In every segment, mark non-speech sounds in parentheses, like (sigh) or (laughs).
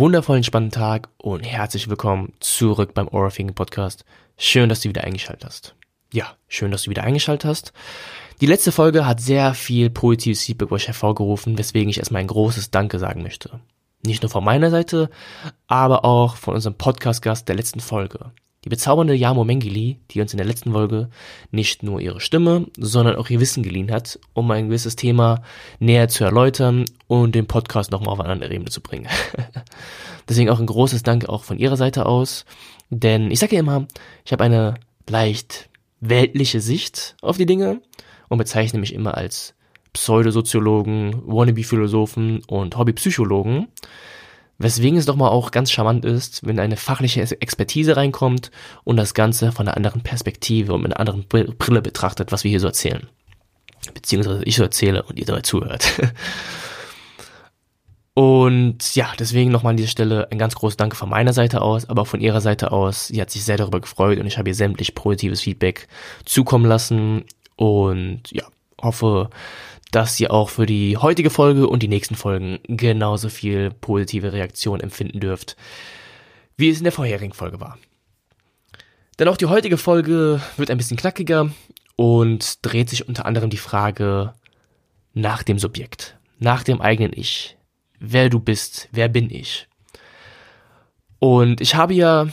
wundervollen, spannenden Tag und herzlich willkommen zurück beim Aura Thinking Podcast. Schön, dass du wieder eingeschaltet hast. Ja, schön, dass du wieder eingeschaltet hast. Die letzte Folge hat sehr viel positives Feedback euch hervorgerufen, weswegen ich erstmal ein großes Danke sagen möchte. Nicht nur von meiner Seite, aber auch von unserem Podcast-Gast der letzten Folge. Die bezaubernde Yamo Mengili, die uns in der letzten Folge nicht nur ihre Stimme, sondern auch ihr Wissen geliehen hat, um ein gewisses Thema näher zu erläutern und den Podcast nochmal auf eine andere Ebene zu bringen. (laughs) Deswegen auch ein großes Dank auch von ihrer Seite aus, denn ich sage ja immer, ich habe eine leicht weltliche Sicht auf die Dinge und bezeichne mich immer als Pseudosoziologen, Wannabe-Philosophen und Hobbypsychologen. Weswegen es doch mal auch ganz charmant ist, wenn eine fachliche Expertise reinkommt und das Ganze von einer anderen Perspektive und mit einer anderen Brille betrachtet, was wir hier so erzählen. Beziehungsweise ich so erzähle und ihr dabei zuhört. (laughs) Und ja, deswegen nochmal an dieser Stelle ein ganz großes Danke von meiner Seite aus, aber auch von ihrer Seite aus. Sie hat sich sehr darüber gefreut und ich habe ihr sämtlich positives Feedback zukommen lassen und ja, hoffe, dass ihr auch für die heutige Folge und die nächsten Folgen genauso viel positive Reaktion empfinden dürft, wie es in der vorherigen Folge war. Denn auch die heutige Folge wird ein bisschen knackiger und dreht sich unter anderem die Frage nach dem Subjekt, nach dem eigenen Ich. Wer du bist, wer bin ich? Und ich habe ja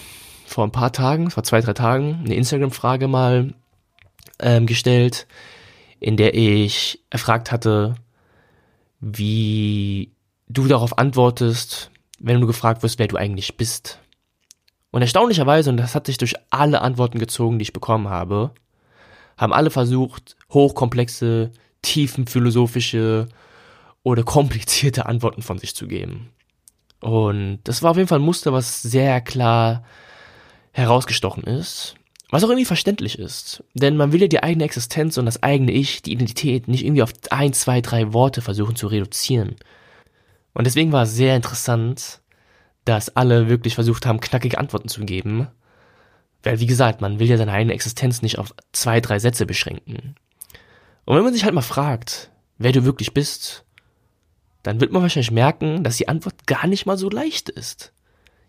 vor ein paar Tagen, vor zwei, drei Tagen, eine Instagram-Frage mal ähm, gestellt, in der ich erfragt hatte, wie du darauf antwortest, wenn du gefragt wirst, wer du eigentlich bist. Und erstaunlicherweise, und das hat sich durch alle Antworten gezogen, die ich bekommen habe, haben alle versucht, hochkomplexe, tiefenphilosophische oder komplizierte Antworten von sich zu geben. Und das war auf jeden Fall ein Muster, was sehr klar herausgestochen ist. Was auch irgendwie verständlich ist. Denn man will ja die eigene Existenz und das eigene Ich, die Identität, nicht irgendwie auf ein, zwei, drei Worte versuchen zu reduzieren. Und deswegen war es sehr interessant, dass alle wirklich versucht haben, knackige Antworten zu geben. Weil, wie gesagt, man will ja seine eigene Existenz nicht auf zwei, drei Sätze beschränken. Und wenn man sich halt mal fragt, wer du wirklich bist, dann wird man wahrscheinlich merken, dass die Antwort gar nicht mal so leicht ist.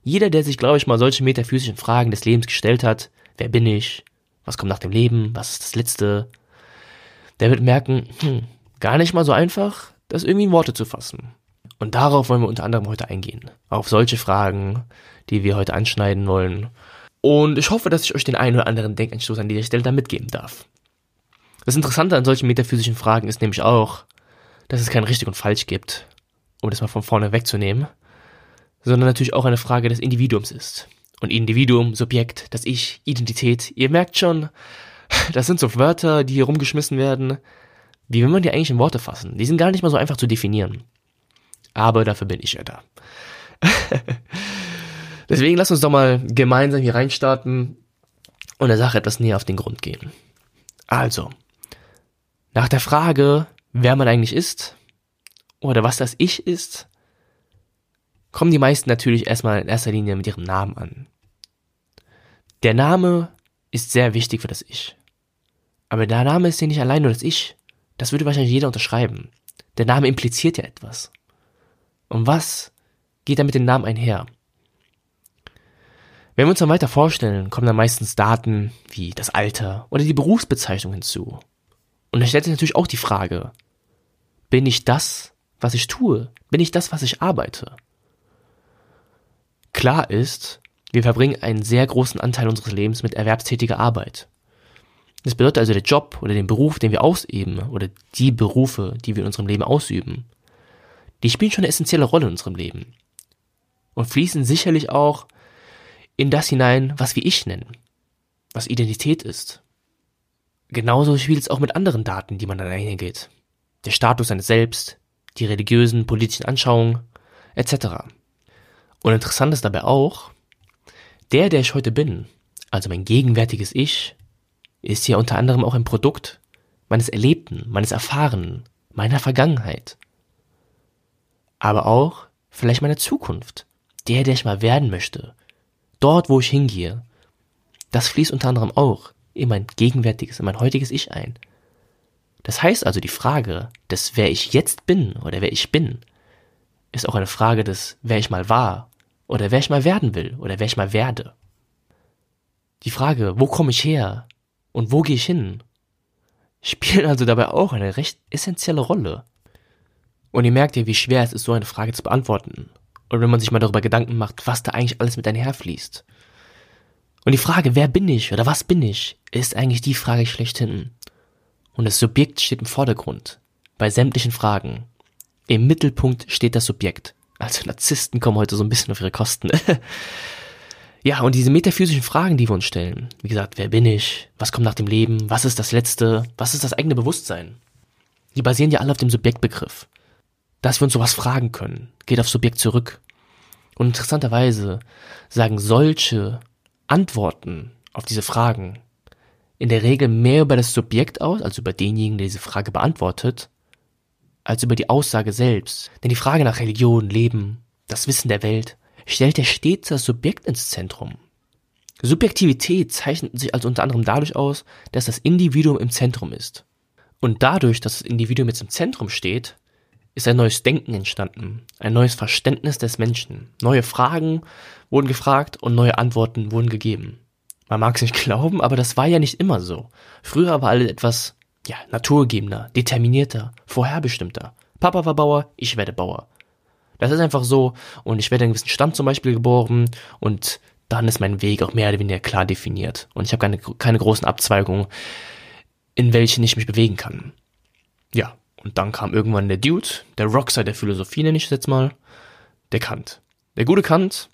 Jeder, der sich, glaube ich, mal solche metaphysischen Fragen des Lebens gestellt hat, Wer bin ich? Was kommt nach dem Leben? Was ist das Letzte? Der wird merken, hm, gar nicht mal so einfach, das irgendwie in Worte zu fassen. Und darauf wollen wir unter anderem heute eingehen. Auf solche Fragen, die wir heute anschneiden wollen. Und ich hoffe, dass ich euch den einen oder anderen Denkanstoß an dieser Stelle da mitgeben darf. Das Interessante an solchen metaphysischen Fragen ist nämlich auch, dass es kein richtig und falsch gibt, um das mal von vorne wegzunehmen, sondern natürlich auch eine Frage des Individuums ist. Und Individuum, Subjekt, das Ich, Identität. Ihr merkt schon, (laughs) das sind so Wörter, die hier rumgeschmissen werden. Wie will man die eigentlich in Worte fassen? Die sind gar nicht mal so einfach zu definieren. Aber dafür bin ich ja da. (laughs) Deswegen lass uns doch mal gemeinsam hier reinstarten und der Sache etwas näher auf den Grund gehen. Also, nach der Frage, wer man eigentlich ist oder was das Ich ist, kommen die meisten natürlich erstmal in erster Linie mit ihrem Namen an. Der Name ist sehr wichtig für das Ich. Aber der Name ist ja nicht allein nur das Ich. Das würde wahrscheinlich jeder unterschreiben. Der Name impliziert ja etwas. Und was geht da mit dem Namen einher? Wenn wir uns dann weiter vorstellen, kommen dann meistens Daten wie das Alter oder die Berufsbezeichnung hinzu. Und da stellt sich natürlich auch die Frage, bin ich das, was ich tue? Bin ich das, was ich arbeite? Klar ist, wir verbringen einen sehr großen Anteil unseres Lebens mit erwerbstätiger Arbeit. Das bedeutet also, der Job oder den Beruf, den wir ausüben, oder die Berufe, die wir in unserem Leben ausüben, die spielen schon eine essentielle Rolle in unserem Leben. Und fließen sicherlich auch in das hinein, was wir Ich nennen, was Identität ist. Genauso spielt es auch mit anderen Daten, die man dann eingeht. Der Status seines Selbst, die religiösen, politischen Anschauungen, etc. Und interessant ist dabei auch, der, der ich heute bin, also mein gegenwärtiges Ich, ist ja unter anderem auch ein Produkt meines Erlebten, meines Erfahrenen, meiner Vergangenheit. Aber auch vielleicht meiner Zukunft, der, der ich mal werden möchte, dort, wo ich hingehe. Das fließt unter anderem auch in mein gegenwärtiges, in mein heutiges Ich ein. Das heißt also, die Frage des, wer ich jetzt bin oder wer ich bin, ist auch eine Frage des, wer ich mal war oder wer ich mal werden will oder wer ich mal werde. Die Frage, wo komme ich her und wo gehe ich hin, spielt also dabei auch eine recht essentielle Rolle. Und ihr merkt ja, wie schwer es ist, so eine Frage zu beantworten. Und wenn man sich mal darüber Gedanken macht, was da eigentlich alles mit einherfließt. Und die Frage, wer bin ich oder was bin ich, ist eigentlich die Frage schlechthin. Und das Subjekt steht im Vordergrund. Bei sämtlichen Fragen. Im Mittelpunkt steht das Subjekt. Also Narzissten kommen heute so ein bisschen auf ihre Kosten. (laughs) ja, und diese metaphysischen Fragen, die wir uns stellen. Wie gesagt, wer bin ich? Was kommt nach dem Leben? Was ist das Letzte? Was ist das eigene Bewusstsein? Die basieren ja alle auf dem Subjektbegriff. Dass wir uns sowas fragen können, geht auf Subjekt zurück. Und interessanterweise sagen solche Antworten auf diese Fragen in der Regel mehr über das Subjekt aus, also über denjenigen, der diese Frage beantwortet, als über die Aussage selbst. Denn die Frage nach Religion, Leben, das Wissen der Welt stellt ja stets das Subjekt ins Zentrum. Subjektivität zeichnet sich also unter anderem dadurch aus, dass das Individuum im Zentrum ist. Und dadurch, dass das Individuum jetzt im Zentrum steht, ist ein neues Denken entstanden, ein neues Verständnis des Menschen. Neue Fragen wurden gefragt und neue Antworten wurden gegeben. Man mag es nicht (laughs) glauben, aber das war ja nicht immer so. Früher war alles etwas ja, naturgegebener, determinierter, vorherbestimmter. Papa war Bauer, ich werde Bauer. Das ist einfach so und ich werde in einem gewissen Stand zum Beispiel geboren und dann ist mein Weg auch mehr oder weniger klar definiert und ich habe keine, keine großen Abzweigungen, in welchen ich mich bewegen kann. Ja, und dann kam irgendwann der Dude, der Rockstar der Philosophie nenne ich es jetzt mal, der Kant. Der gute Kant,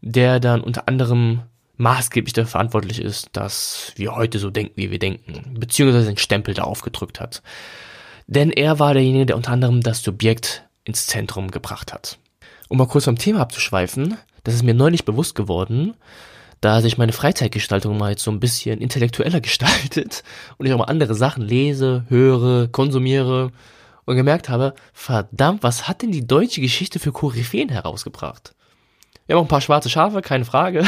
der dann unter anderem maßgeblich dafür verantwortlich ist, dass wir heute so denken, wie wir denken, beziehungsweise den Stempel da aufgedrückt hat. Denn er war derjenige, der unter anderem das Subjekt ins Zentrum gebracht hat. Um mal kurz vom Thema abzuschweifen, das ist mir neulich bewusst geworden, da sich meine Freizeitgestaltung mal jetzt so ein bisschen intellektueller (laughs) gestaltet und ich auch mal andere Sachen lese, höre, konsumiere und gemerkt habe, verdammt, was hat denn die deutsche Geschichte für Koryphäen herausgebracht? Wir haben auch ein paar schwarze Schafe, keine Frage.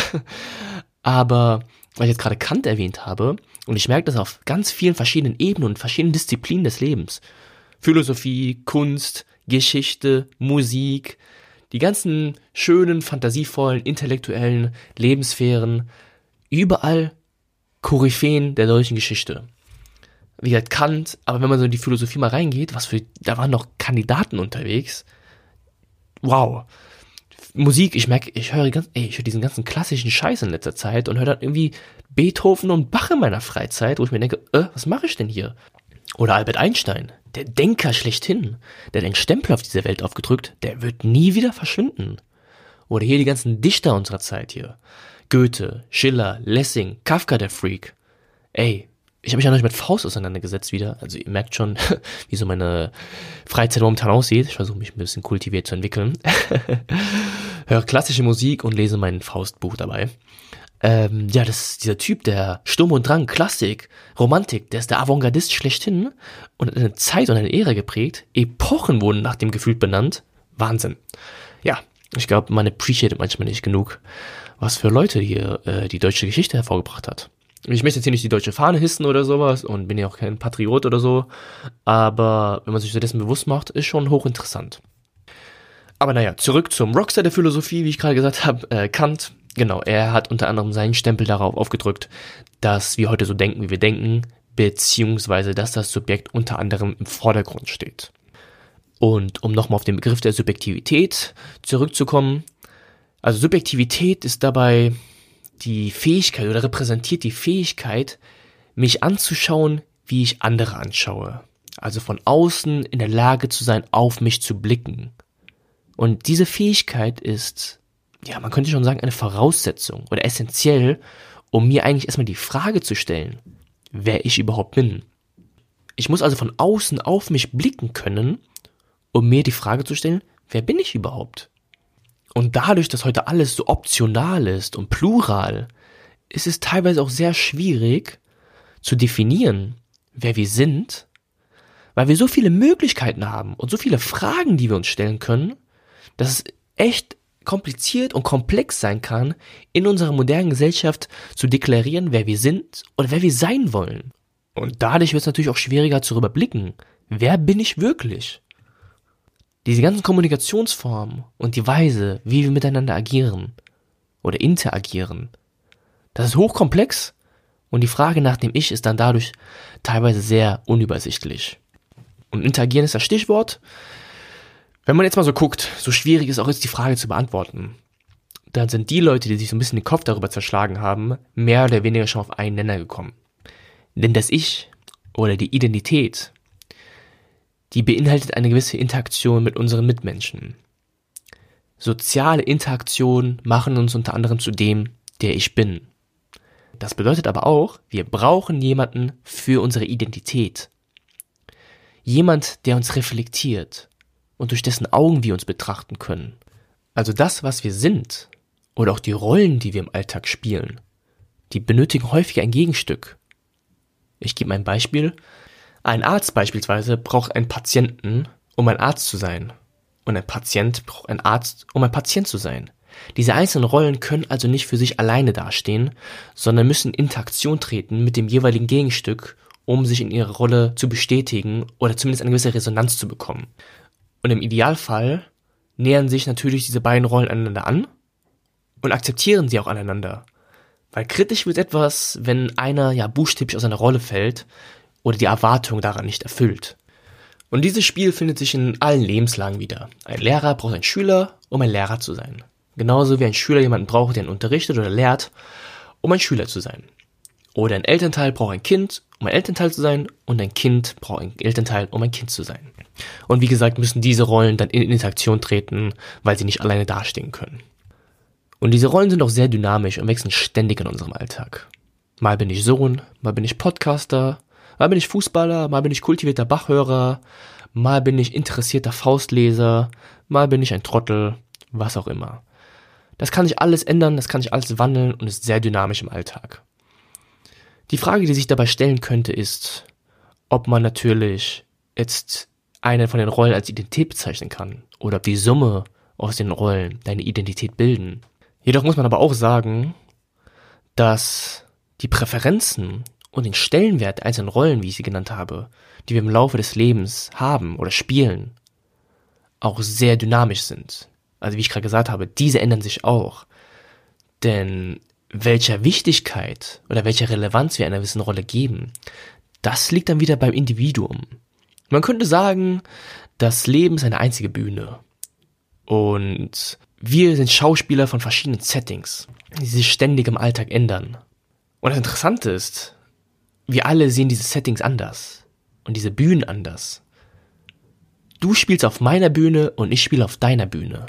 (laughs) Aber weil ich jetzt gerade Kant erwähnt habe, und ich merke das auf ganz vielen verschiedenen Ebenen und verschiedenen Disziplinen des Lebens. Philosophie, Kunst, Geschichte, Musik, die ganzen schönen, fantasievollen, intellektuellen Lebenssphären, überall Koryphäen der deutschen Geschichte. Wie gesagt, Kant, aber wenn man so in die Philosophie mal reingeht, was für, da waren noch Kandidaten unterwegs. Wow. Musik, ich merke, ich höre ganz, ey, ich höre diesen ganzen klassischen Scheiß in letzter Zeit und höre dann irgendwie Beethoven und Bach in meiner Freizeit, wo ich mir denke, äh, was mache ich denn hier? Oder Albert Einstein, der Denker schlechthin, der einen Stempel auf diese Welt aufgedrückt, der wird nie wieder verschwinden. Oder hier die ganzen Dichter unserer Zeit hier. Goethe, Schiller, Lessing, Kafka der Freak. Ey, ich habe mich ja noch mit Faust auseinandergesetzt wieder. Also ihr merkt schon, (laughs) wie so meine Freizeit momentan aussieht. Ich versuche mich ein bisschen kultiviert zu entwickeln. (laughs) Höre klassische Musik und lese mein Faustbuch dabei. Ähm, ja, das ist dieser Typ, der Sturm und Drang, Klassik, Romantik, der ist der Avantgardist schlechthin und hat eine Zeit und eine Ära geprägt. Epochen wurden nach dem gefühlt benannt. Wahnsinn. Ja, ich glaube, man appreciated manchmal nicht genug, was für Leute hier äh, die deutsche Geschichte hervorgebracht hat ich möchte jetzt hier nicht die deutsche Fahne hissen oder sowas und bin ja auch kein Patriot oder so, aber wenn man sich dessen bewusst macht, ist schon hochinteressant. Aber naja, zurück zum Rockstar der Philosophie, wie ich gerade gesagt habe, äh, Kant, genau, er hat unter anderem seinen Stempel darauf aufgedrückt, dass wir heute so denken, wie wir denken, beziehungsweise dass das Subjekt unter anderem im Vordergrund steht. Und um nochmal auf den Begriff der Subjektivität zurückzukommen, also Subjektivität ist dabei die Fähigkeit oder repräsentiert die Fähigkeit, mich anzuschauen, wie ich andere anschaue. Also von außen in der Lage zu sein, auf mich zu blicken. Und diese Fähigkeit ist, ja, man könnte schon sagen, eine Voraussetzung oder essentiell, um mir eigentlich erstmal die Frage zu stellen, wer ich überhaupt bin. Ich muss also von außen auf mich blicken können, um mir die Frage zu stellen, wer bin ich überhaupt? Und dadurch, dass heute alles so optional ist und plural, ist es teilweise auch sehr schwierig zu definieren, wer wir sind, weil wir so viele Möglichkeiten haben und so viele Fragen, die wir uns stellen können, dass es echt kompliziert und komplex sein kann, in unserer modernen Gesellschaft zu deklarieren, wer wir sind oder wer wir sein wollen. Und dadurch wird es natürlich auch schwieriger zu überblicken, wer bin ich wirklich? Diese ganzen Kommunikationsformen und die Weise, wie wir miteinander agieren oder interagieren, das ist hochkomplex und die Frage nach dem Ich ist dann dadurch teilweise sehr unübersichtlich. Und interagieren ist das Stichwort. Wenn man jetzt mal so guckt, so schwierig ist auch jetzt die Frage zu beantworten, dann sind die Leute, die sich so ein bisschen den Kopf darüber zerschlagen haben, mehr oder weniger schon auf einen Nenner gekommen. Denn das Ich oder die Identität, die beinhaltet eine gewisse Interaktion mit unseren Mitmenschen. Soziale Interaktionen machen uns unter anderem zu dem, der ich bin. Das bedeutet aber auch, wir brauchen jemanden für unsere Identität. Jemand, der uns reflektiert und durch dessen Augen wir uns betrachten können. Also das, was wir sind oder auch die Rollen, die wir im Alltag spielen, die benötigen häufig ein Gegenstück. Ich gebe ein Beispiel. Ein Arzt beispielsweise braucht einen Patienten, um ein Arzt zu sein. Und ein Patient braucht einen Arzt, um ein Patient zu sein. Diese einzelnen Rollen können also nicht für sich alleine dastehen, sondern müssen in Interaktion treten mit dem jeweiligen Gegenstück, um sich in ihrer Rolle zu bestätigen oder zumindest eine gewisse Resonanz zu bekommen. Und im Idealfall nähern sich natürlich diese beiden Rollen aneinander an und akzeptieren sie auch aneinander. Weil kritisch wird etwas, wenn einer ja buchstäblich aus einer Rolle fällt oder die Erwartung daran nicht erfüllt. Und dieses Spiel findet sich in allen Lebenslagen wieder. Ein Lehrer braucht einen Schüler, um ein Lehrer zu sein. Genauso wie ein Schüler jemanden braucht, der ihn unterrichtet oder lehrt, um ein Schüler zu sein. Oder ein Elternteil braucht ein Kind, um ein Elternteil zu sein, und ein Kind braucht ein Elternteil, um ein Kind zu sein. Und wie gesagt, müssen diese Rollen dann in Interaktion treten, weil sie nicht alleine dastehen können. Und diese Rollen sind auch sehr dynamisch und wechseln ständig in unserem Alltag. Mal bin ich Sohn, mal bin ich Podcaster, mal bin ich Fußballer, mal bin ich kultivierter Bachhörer, mal bin ich interessierter Faustleser, mal bin ich ein Trottel, was auch immer. Das kann sich alles ändern, das kann sich alles wandeln und ist sehr dynamisch im Alltag. Die Frage, die sich dabei stellen könnte, ist, ob man natürlich jetzt eine von den Rollen als Identität bezeichnen kann oder ob die Summe aus den Rollen deine Identität bilden. Jedoch muss man aber auch sagen, dass die Präferenzen und den Stellenwert der einzelnen Rollen, wie ich sie genannt habe, die wir im Laufe des Lebens haben oder spielen, auch sehr dynamisch sind also wie ich gerade gesagt habe, diese ändern sich auch. Denn welcher Wichtigkeit oder welcher Relevanz wir einer gewissen Rolle geben, das liegt dann wieder beim Individuum. Man könnte sagen, das Leben ist eine einzige Bühne. Und wir sind Schauspieler von verschiedenen Settings, die sich ständig im Alltag ändern. Und das Interessante ist, wir alle sehen diese Settings anders und diese Bühnen anders. Du spielst auf meiner Bühne und ich spiele auf deiner Bühne.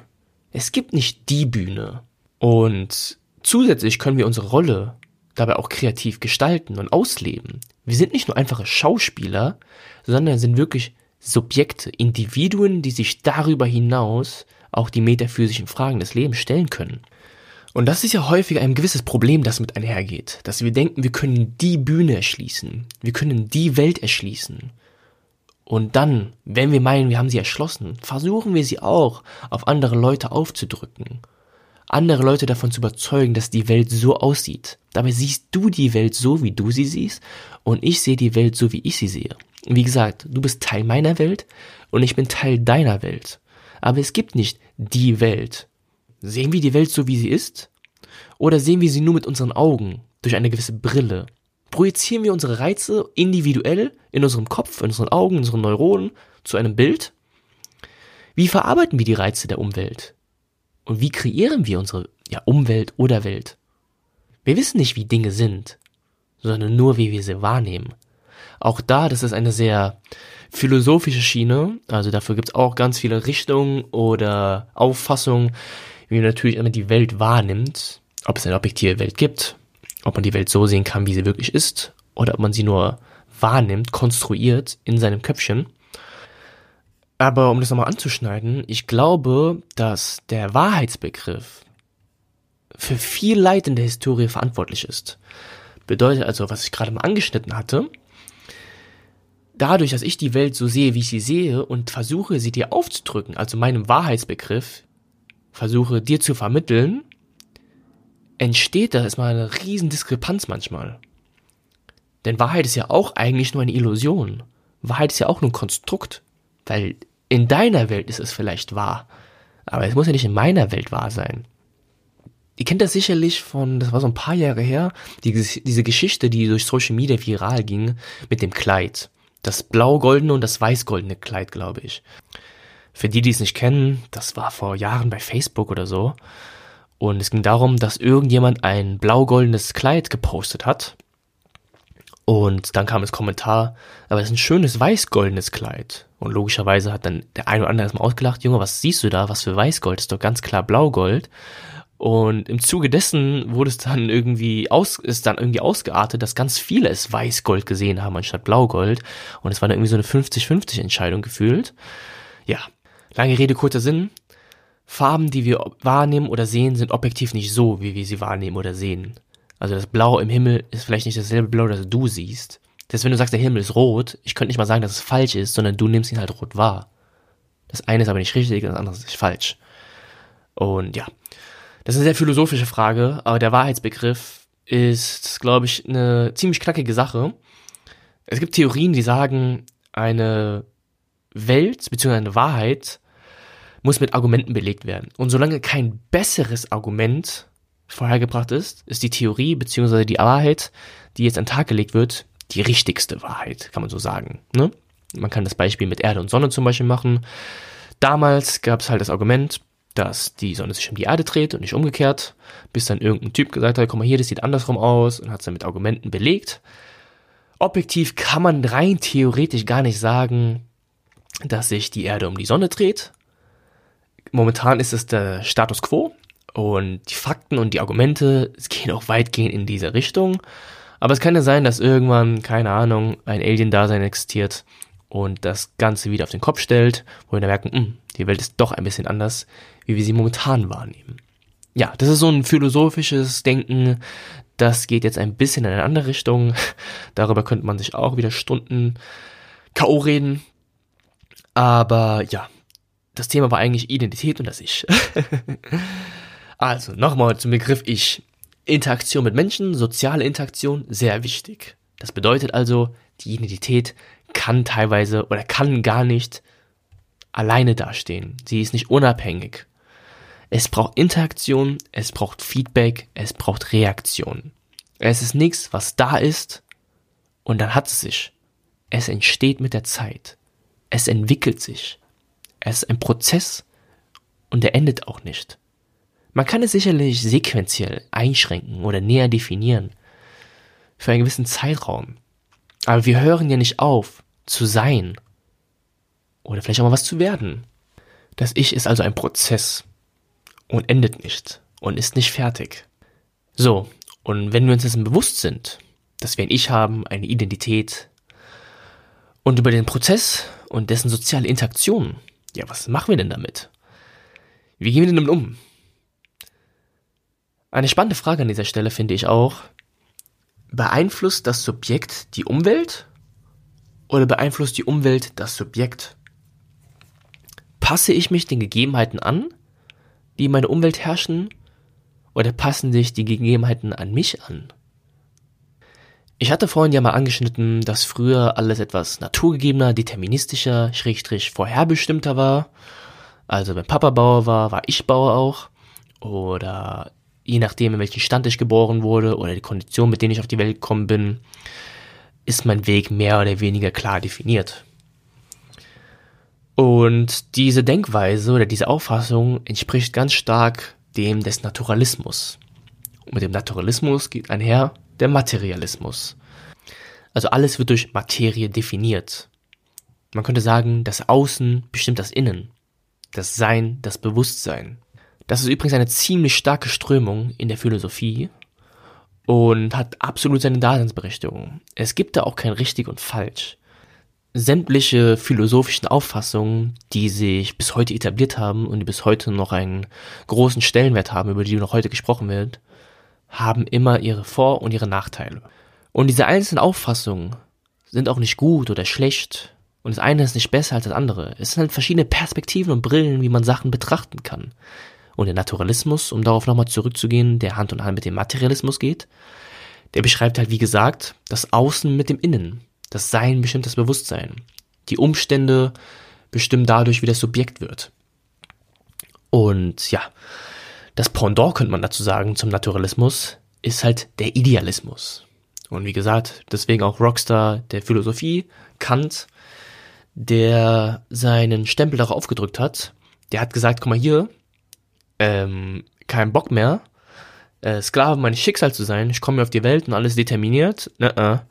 Es gibt nicht die Bühne. Und zusätzlich können wir unsere Rolle dabei auch kreativ gestalten und ausleben. Wir sind nicht nur einfache Schauspieler, sondern sind wirklich Subjekte, Individuen, die sich darüber hinaus auch die metaphysischen Fragen des Lebens stellen können. Und das ist ja häufig ein gewisses Problem, das mit einhergeht, dass wir denken, wir können die Bühne erschließen, wir können die Welt erschließen. Und dann, wenn wir meinen, wir haben sie erschlossen, versuchen wir sie auch auf andere Leute aufzudrücken. Andere Leute davon zu überzeugen, dass die Welt so aussieht. Dabei siehst du die Welt so, wie du sie siehst, und ich sehe die Welt so, wie ich sie sehe. Wie gesagt, du bist Teil meiner Welt und ich bin Teil deiner Welt. Aber es gibt nicht die Welt. Sehen wir die Welt so, wie sie ist? Oder sehen wir sie nur mit unseren Augen, durch eine gewisse Brille? projizieren wir unsere Reize individuell in unserem Kopf, in unseren Augen, in unseren Neuronen zu einem Bild? Wie verarbeiten wir die Reize der Umwelt? Und wie kreieren wir unsere ja, Umwelt oder Welt? Wir wissen nicht, wie Dinge sind, sondern nur, wie wir sie wahrnehmen. Auch da, das ist eine sehr philosophische Schiene, also dafür gibt es auch ganz viele Richtungen oder Auffassungen, wie man natürlich immer die Welt wahrnimmt, ob es eine objektive Welt gibt, ob man die Welt so sehen kann, wie sie wirklich ist, oder ob man sie nur wahrnimmt, konstruiert in seinem Köpfchen. Aber um das nochmal anzuschneiden, ich glaube, dass der Wahrheitsbegriff für viel Leid in der Historie verantwortlich ist. Bedeutet also, was ich gerade mal angeschnitten hatte, dadurch, dass ich die Welt so sehe, wie ich sie sehe und versuche, sie dir aufzudrücken, also meinem Wahrheitsbegriff, versuche dir zu vermitteln, entsteht da erstmal eine riesen Diskrepanz manchmal. Denn Wahrheit ist ja auch eigentlich nur eine Illusion. Wahrheit ist ja auch nur ein Konstrukt. Weil in deiner Welt ist es vielleicht wahr. Aber es muss ja nicht in meiner Welt wahr sein. Ihr kennt das sicherlich von, das war so ein paar Jahre her, die, diese Geschichte, die durch Social Media viral ging, mit dem Kleid. Das blau-goldene und das weiß-goldene Kleid, glaube ich. Für die, die es nicht kennen, das war vor Jahren bei Facebook oder so. Und es ging darum, dass irgendjemand ein blau-goldenes Kleid gepostet hat. Und dann kam das Kommentar, aber es ist ein schönes weiß-goldenes Kleid. Und logischerweise hat dann der eine oder andere erstmal ausgelacht, Junge, was siehst du da? Was für Weißgold? Das ist doch ganz klar Blaugold. Und im Zuge dessen wurde es dann irgendwie aus, ist dann irgendwie ausgeartet, dass ganz viele es Weißgold gesehen haben anstatt Blaugold. Und es war dann irgendwie so eine 50-50 Entscheidung gefühlt. Ja. Lange Rede, kurzer Sinn. Farben, die wir wahrnehmen oder sehen, sind objektiv nicht so, wie wir sie wahrnehmen oder sehen. Also das Blau im Himmel ist vielleicht nicht dasselbe Blau, das du siehst. Das wenn du sagst, der Himmel ist rot, ich könnte nicht mal sagen, dass es falsch ist, sondern du nimmst ihn halt rot wahr. Das eine ist aber nicht richtig, das andere ist falsch. Und ja, das ist eine sehr philosophische Frage, aber der Wahrheitsbegriff ist, glaube ich, eine ziemlich knackige Sache. Es gibt Theorien, die sagen, eine Welt bzw. eine Wahrheit muss mit Argumenten belegt werden. Und solange kein besseres Argument vorhergebracht ist, ist die Theorie bzw. die Wahrheit, die jetzt an den Tag gelegt wird, die richtigste Wahrheit, kann man so sagen. Ne? Man kann das Beispiel mit Erde und Sonne zum Beispiel machen. Damals gab es halt das Argument, dass die Sonne sich um die Erde dreht und nicht umgekehrt, bis dann irgendein Typ gesagt hat, komm mal hier, das sieht andersrum aus und hat es dann mit Argumenten belegt. Objektiv kann man rein theoretisch gar nicht sagen, dass sich die Erde um die Sonne dreht. Momentan ist es der Status quo und die Fakten und die Argumente gehen auch weitgehend in diese Richtung. Aber es kann ja sein, dass irgendwann, keine Ahnung, ein Alien-Dasein existiert und das Ganze wieder auf den Kopf stellt, wo wir dann merken, mh, hm, die Welt ist doch ein bisschen anders, wie wir sie momentan wahrnehmen. Ja, das ist so ein philosophisches Denken, das geht jetzt ein bisschen in eine andere Richtung. (laughs) Darüber könnte man sich auch wieder Stunden K.O. reden. Aber ja, das Thema war eigentlich Identität und das Ich. (laughs) also, nochmal zum Begriff Ich. Interaktion mit Menschen, soziale Interaktion, sehr wichtig. Das bedeutet also, die Identität kann teilweise oder kann gar nicht alleine dastehen. Sie ist nicht unabhängig. Es braucht Interaktion, es braucht Feedback, es braucht Reaktion. Es ist nichts, was da ist und dann hat es sich. Es entsteht mit der Zeit. Es entwickelt sich. Es ist ein Prozess und er endet auch nicht. Man kann es sicherlich sequenziell einschränken oder näher definieren. Für einen gewissen Zeitraum. Aber wir hören ja nicht auf, zu sein. Oder vielleicht auch mal was zu werden. Das Ich ist also ein Prozess. Und endet nicht. Und ist nicht fertig. So. Und wenn wir uns dessen bewusst sind, dass wir ein Ich haben, eine Identität, und über den Prozess und dessen soziale Interaktion, ja, was machen wir denn damit? Wie gehen wir denn damit um? Eine spannende Frage an dieser Stelle finde ich auch, beeinflusst das Subjekt die Umwelt oder beeinflusst die Umwelt das Subjekt? Passe ich mich den Gegebenheiten an, die in meiner Umwelt herrschen, oder passen sich die Gegebenheiten an mich an? Ich hatte vorhin ja mal angeschnitten, dass früher alles etwas naturgegebener, deterministischer, schrägstrich vorherbestimmter war. Also wenn Papa Bauer war, war ich Bauer auch. Oder je nachdem, in welchem Stand ich geboren wurde oder die Kondition, mit denen ich auf die Welt gekommen bin, ist mein Weg mehr oder weniger klar definiert. Und diese Denkweise oder diese Auffassung entspricht ganz stark dem des Naturalismus. Und mit dem Naturalismus geht einher der Materialismus. Also alles wird durch Materie definiert. Man könnte sagen, das Außen bestimmt das Innen, das Sein, das Bewusstsein. Das ist übrigens eine ziemlich starke Strömung in der Philosophie und hat absolut seine Daseinsberechtigung. Es gibt da auch kein richtig und falsch. sämtliche philosophischen Auffassungen, die sich bis heute etabliert haben und die bis heute noch einen großen Stellenwert haben, über die noch heute gesprochen wird, haben immer ihre Vor- und ihre Nachteile. Und diese einzelnen Auffassungen sind auch nicht gut oder schlecht und das eine ist nicht besser als das andere. Es sind halt verschiedene Perspektiven und Brillen, wie man Sachen betrachten kann. Und der Naturalismus, um darauf nochmal zurückzugehen, der Hand in Hand mit dem Materialismus geht, der beschreibt halt, wie gesagt, das Außen mit dem Innen. Das Sein bestimmt das Bewusstsein. Die Umstände bestimmen dadurch, wie das Subjekt wird. Und ja, das Pendant könnte man dazu sagen zum Naturalismus ist halt der Idealismus. Und wie gesagt, deswegen auch Rockstar der Philosophie, Kant, der seinen Stempel darauf aufgedrückt hat. Der hat gesagt, guck mal hier, ähm, kein Bock mehr, äh, Sklave meines Schicksals zu sein, ich komme auf die Welt und alles determiniert. Ne -ne.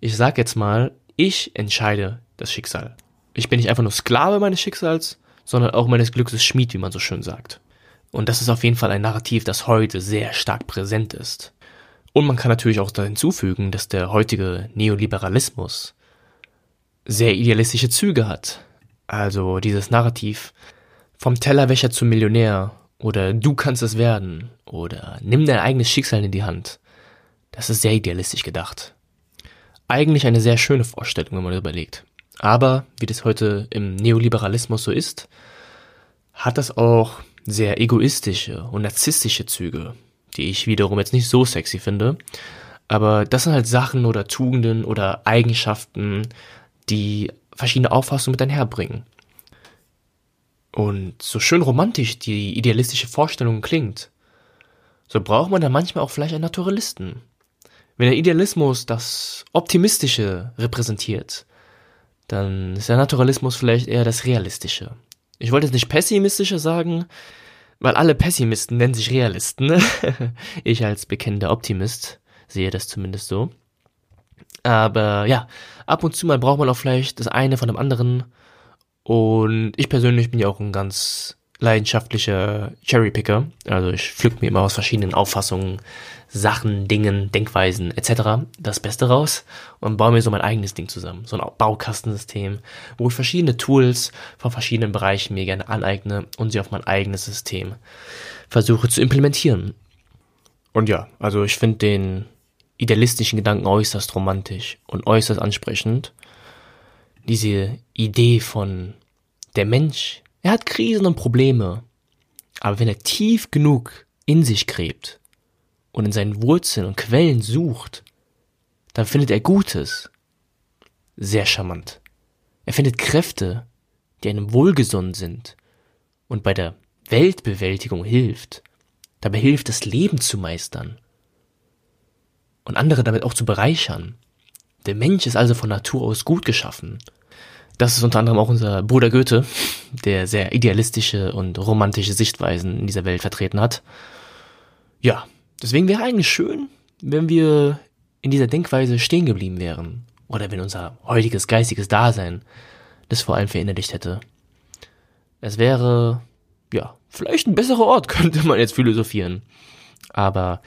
Ich sag jetzt mal, ich entscheide das Schicksal. Ich bin nicht einfach nur Sklave meines Schicksals, sondern auch meines Glückes Schmied, wie man so schön sagt. Und das ist auf jeden Fall ein Narrativ, das heute sehr stark präsent ist. Und man kann natürlich auch da hinzufügen, dass der heutige Neoliberalismus sehr idealistische Züge hat. Also dieses Narrativ vom Tellerwäscher zum Millionär oder du kannst es werden oder nimm dein eigenes Schicksal in die Hand. Das ist sehr idealistisch gedacht. Eigentlich eine sehr schöne Vorstellung, wenn man überlegt. Aber, wie das heute im Neoliberalismus so ist, hat das auch sehr egoistische und narzisstische Züge, die ich wiederum jetzt nicht so sexy finde. Aber das sind halt Sachen oder Tugenden oder Eigenschaften, die verschiedene Auffassungen mit einherbringen. Und so schön romantisch die idealistische Vorstellung klingt, so braucht man dann manchmal auch vielleicht einen Naturalisten. Wenn der Idealismus das Optimistische repräsentiert, dann ist der Naturalismus vielleicht eher das Realistische. Ich wollte jetzt nicht pessimistische sagen, weil alle Pessimisten nennen sich Realisten. (laughs) ich als bekennender Optimist sehe das zumindest so. Aber ja, ab und zu mal braucht man auch vielleicht das eine von dem anderen und ich persönlich bin ja auch ein ganz leidenschaftlicher Cherrypicker. Also ich pflück mir immer aus verschiedenen Auffassungen, Sachen, Dingen, Denkweisen etc. das Beste raus und baue mir so mein eigenes Ding zusammen. So ein Baukastensystem, wo ich verschiedene Tools von verschiedenen Bereichen mir gerne aneigne und sie auf mein eigenes System versuche zu implementieren. Und ja, also ich finde den idealistischen Gedanken äußerst romantisch und äußerst ansprechend. Diese Idee von der Mensch, er hat Krisen und Probleme. Aber wenn er tief genug in sich gräbt und in seinen Wurzeln und Quellen sucht, dann findet er Gutes. Sehr charmant. Er findet Kräfte, die einem wohlgesonnen sind und bei der Weltbewältigung hilft. Dabei hilft, das Leben zu meistern und andere damit auch zu bereichern. Der Mensch ist also von Natur aus gut geschaffen das ist unter anderem auch unser Bruder Goethe, der sehr idealistische und romantische Sichtweisen in dieser Welt vertreten hat. Ja, deswegen wäre eigentlich schön, wenn wir in dieser Denkweise stehen geblieben wären. Oder wenn unser heutiges geistiges Dasein das vor allem verinnerlicht hätte. Es wäre, ja, vielleicht ein besserer Ort, (laughs) könnte man jetzt philosophieren. Aber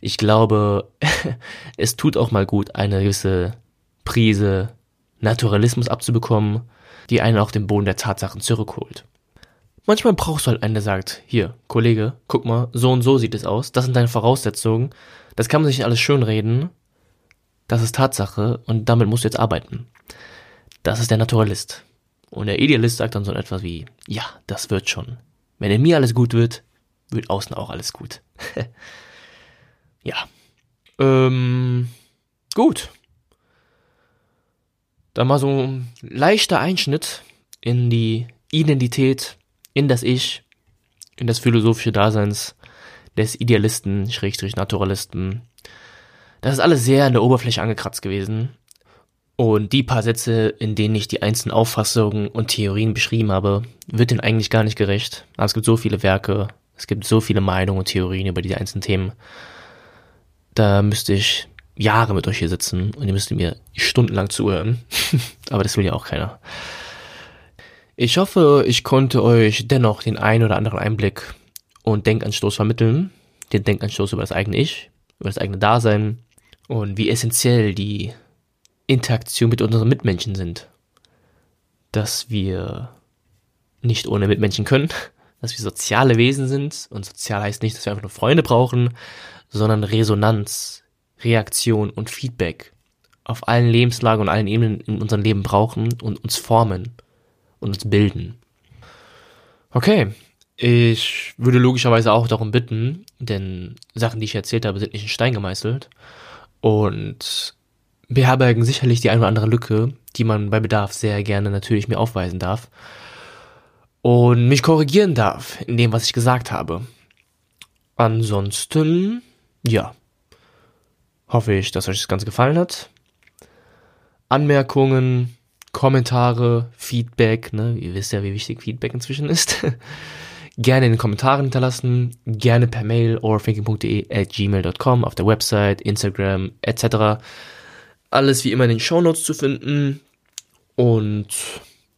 ich glaube, (laughs) es tut auch mal gut, eine gewisse Prise Naturalismus abzubekommen, die einen auf den Boden der Tatsachen zurückholt. Manchmal brauchst du halt einen, der sagt, hier, Kollege, guck mal, so und so sieht es aus, das sind deine Voraussetzungen, das kann man sich nicht alles schönreden, das ist Tatsache und damit musst du jetzt arbeiten. Das ist der Naturalist. Und der Idealist sagt dann so etwas wie, ja, das wird schon. Wenn in mir alles gut wird, wird außen auch alles gut. (laughs) ja. Ähm, gut. Da mal so ein leichter Einschnitt in die Identität, in das Ich, in das philosophische Daseins des Idealisten, Schrägstrich Naturalisten. Das ist alles sehr an der Oberfläche angekratzt gewesen. Und die paar Sätze, in denen ich die einzelnen Auffassungen und Theorien beschrieben habe, wird denen eigentlich gar nicht gerecht. Aber es gibt so viele Werke, es gibt so viele Meinungen und Theorien über diese einzelnen Themen. Da müsste ich Jahre mit euch hier sitzen und ihr müsst mir stundenlang zuhören. (laughs) Aber das will ja auch keiner. Ich hoffe, ich konnte euch dennoch den einen oder anderen Einblick und Denkanstoß vermitteln. Den Denkanstoß über das eigene Ich, über das eigene Dasein und wie essentiell die Interaktion mit unseren Mitmenschen sind. dass wir nicht ohne Mitmenschen können, (laughs) dass wir soziale Wesen sind und sozial heißt nicht, dass wir einfach nur Freunde brauchen, sondern Resonanz, Reaktion und Feedback auf allen Lebenslagen und allen Ebenen in unserem Leben brauchen und uns formen und uns bilden. Okay, ich würde logischerweise auch darum bitten, denn Sachen, die ich erzählt habe, sind nicht in Stein gemeißelt und beherbergen sicherlich die eine oder andere Lücke, die man bei Bedarf sehr gerne natürlich mir aufweisen darf und mich korrigieren darf in dem, was ich gesagt habe. Ansonsten, ja, hoffe ich, dass euch das Ganze gefallen hat. Anmerkungen, Kommentare, Feedback, ne, ihr wisst ja, wie wichtig Feedback inzwischen ist. (laughs) gerne in den Kommentaren hinterlassen, gerne per Mail overthinking.de at gmail.com auf der Website, Instagram etc. Alles wie immer in den Shownotes zu finden. Und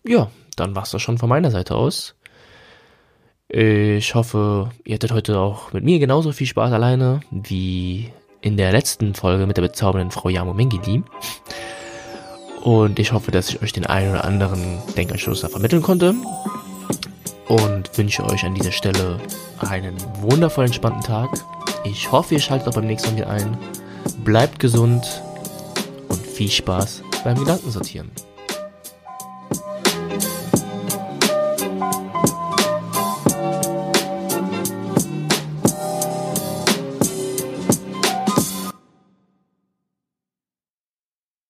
ja, dann war's das schon von meiner Seite aus. Ich hoffe, ihr hattet heute auch mit mir genauso viel Spaß alleine wie in der letzten Folge mit der bezaubernden Frau Yamo Mengili. Und ich hoffe, dass ich euch den einen oder anderen Denkanstoß da vermitteln konnte. Und wünsche euch an dieser Stelle einen wundervoll entspannten Tag. Ich hoffe, ihr schaltet auch beim nächsten Mal wieder ein. Bleibt gesund und viel Spaß beim Gedankensortieren.